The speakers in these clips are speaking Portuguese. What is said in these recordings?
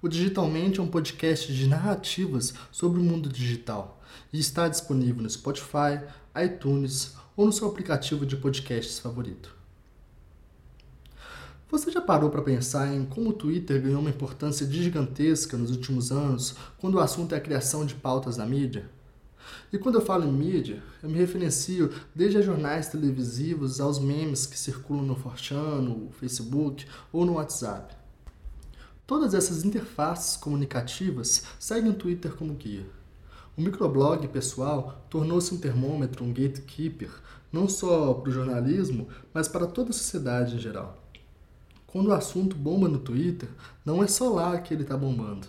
O Digitalmente é um podcast de narrativas sobre o mundo digital e está disponível no Spotify, iTunes ou no seu aplicativo de podcasts favorito. Você já parou para pensar em como o Twitter ganhou uma importância gigantesca nos últimos anos quando o assunto é a criação de pautas na mídia? E quando eu falo em mídia, eu me referencio desde a jornais televisivos aos memes que circulam no Forchan, no Facebook ou no WhatsApp. Todas essas interfaces comunicativas seguem o Twitter como guia. O microblog pessoal tornou-se um termômetro, um gatekeeper, não só para o jornalismo, mas para toda a sociedade em geral. Quando o assunto bomba no Twitter, não é só lá que ele está bombando.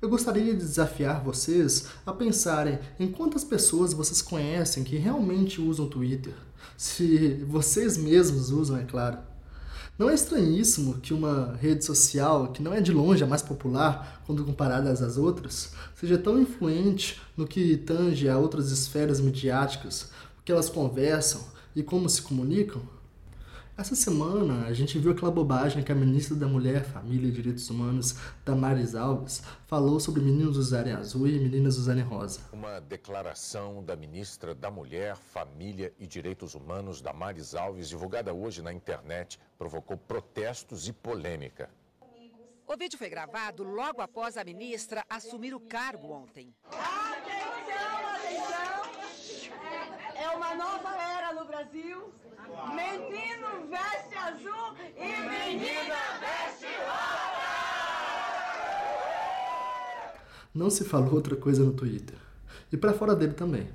Eu gostaria de desafiar vocês a pensarem em quantas pessoas vocês conhecem que realmente usam o Twitter. Se vocês mesmos usam, é claro. Não é estranhíssimo que uma rede social, que não é de longe a mais popular quando comparada às outras, seja tão influente no que tange a outras esferas midiáticas, o que elas conversam e como se comunicam? Essa semana a gente viu aquela bobagem que a ministra da Mulher, Família e Direitos Humanos, Damares Alves, falou sobre meninos usarem azul e meninas usarem rosa. Uma declaração da ministra da Mulher, Família e Direitos Humanos, Damares Alves, divulgada hoje na internet, provocou protestos e polêmica. O vídeo foi gravado logo após a ministra assumir o cargo ontem. Atenção, atenção! É uma nova Brasil. Menino veste azul e menina veste rosa! Não se falou outra coisa no Twitter. E para fora dele também.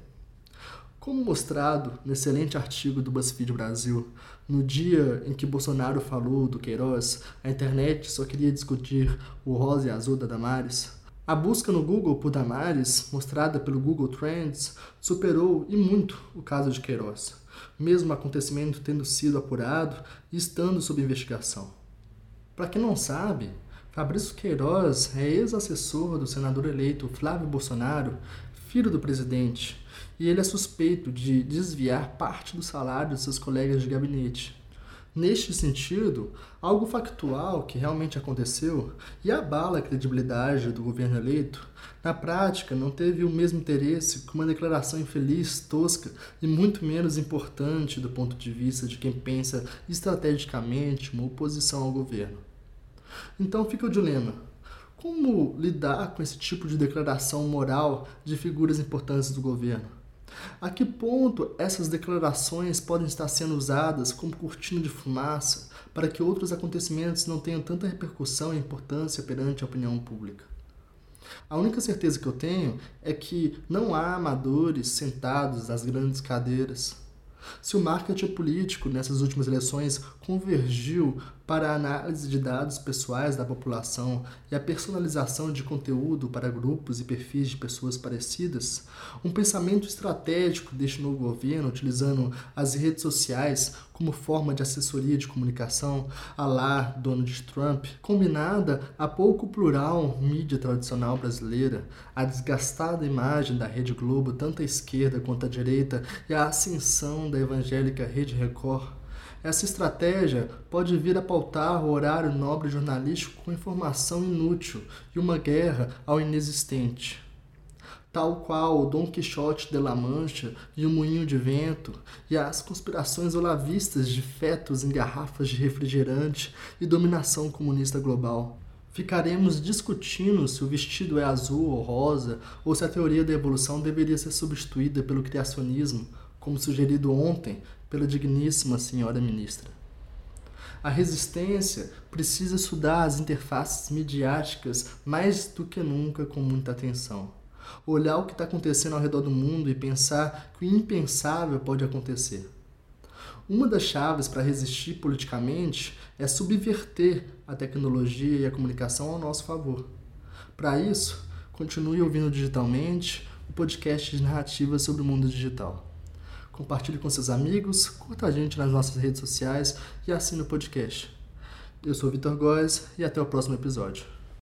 Como mostrado no excelente artigo do BuzzFeed Brasil, no dia em que Bolsonaro falou do Queiroz, a internet só queria discutir o rosa e azul da Damares. A busca no Google por Damares, mostrada pelo Google Trends, superou e muito o caso de Queiroz mesmo o acontecimento tendo sido apurado e estando sob investigação. Para quem não sabe, Fabrício Queiroz é ex-assessor do senador eleito Flávio Bolsonaro, filho do presidente, e ele é suspeito de desviar parte do salário de seus colegas de gabinete. Neste sentido, algo factual que realmente aconteceu e abala a credibilidade do governo eleito, na prática não teve o mesmo interesse que uma declaração infeliz, tosca e muito menos importante do ponto de vista de quem pensa estrategicamente uma oposição ao governo. Então fica o dilema: como lidar com esse tipo de declaração moral de figuras importantes do governo? A que ponto essas declarações podem estar sendo usadas como cortina de fumaça para que outros acontecimentos não tenham tanta repercussão e importância perante a opinião pública? A única certeza que eu tenho é que não há amadores sentados nas grandes cadeiras. Se o marketing político nessas últimas eleições convergiu para a análise de dados pessoais da população e a personalização de conteúdo para grupos e perfis de pessoas parecidas, um pensamento estratégico deste novo governo, utilizando as redes sociais como forma de assessoria de comunicação, a lá Donald Trump, combinada a pouco plural mídia tradicional brasileira, a desgastada imagem da Rede Globo, tanto à esquerda quanto à direita, e a ascensão da evangélica Rede Record, essa estratégia pode vir a pautar o horário nobre jornalístico com informação inútil e uma guerra ao inexistente. Tal qual o Dom Quixote de La Mancha e o Moinho de Vento, e as conspirações olavistas de fetos em garrafas de refrigerante e dominação comunista global. Ficaremos discutindo se o vestido é azul ou rosa, ou se a teoria da evolução deveria ser substituída pelo criacionismo, como sugerido ontem pela digníssima senhora ministra. A resistência precisa estudar as interfaces midiáticas mais do que nunca com muita atenção. Olhar o que está acontecendo ao redor do mundo e pensar que o impensável pode acontecer. Uma das chaves para resistir politicamente é subverter a tecnologia e a comunicação ao nosso favor. Para isso, continue ouvindo digitalmente o podcast de narrativas sobre o mundo digital compartilhe com seus amigos, curta a gente nas nossas redes sociais e assine o podcast. Eu sou Vitor Góes e até o próximo episódio.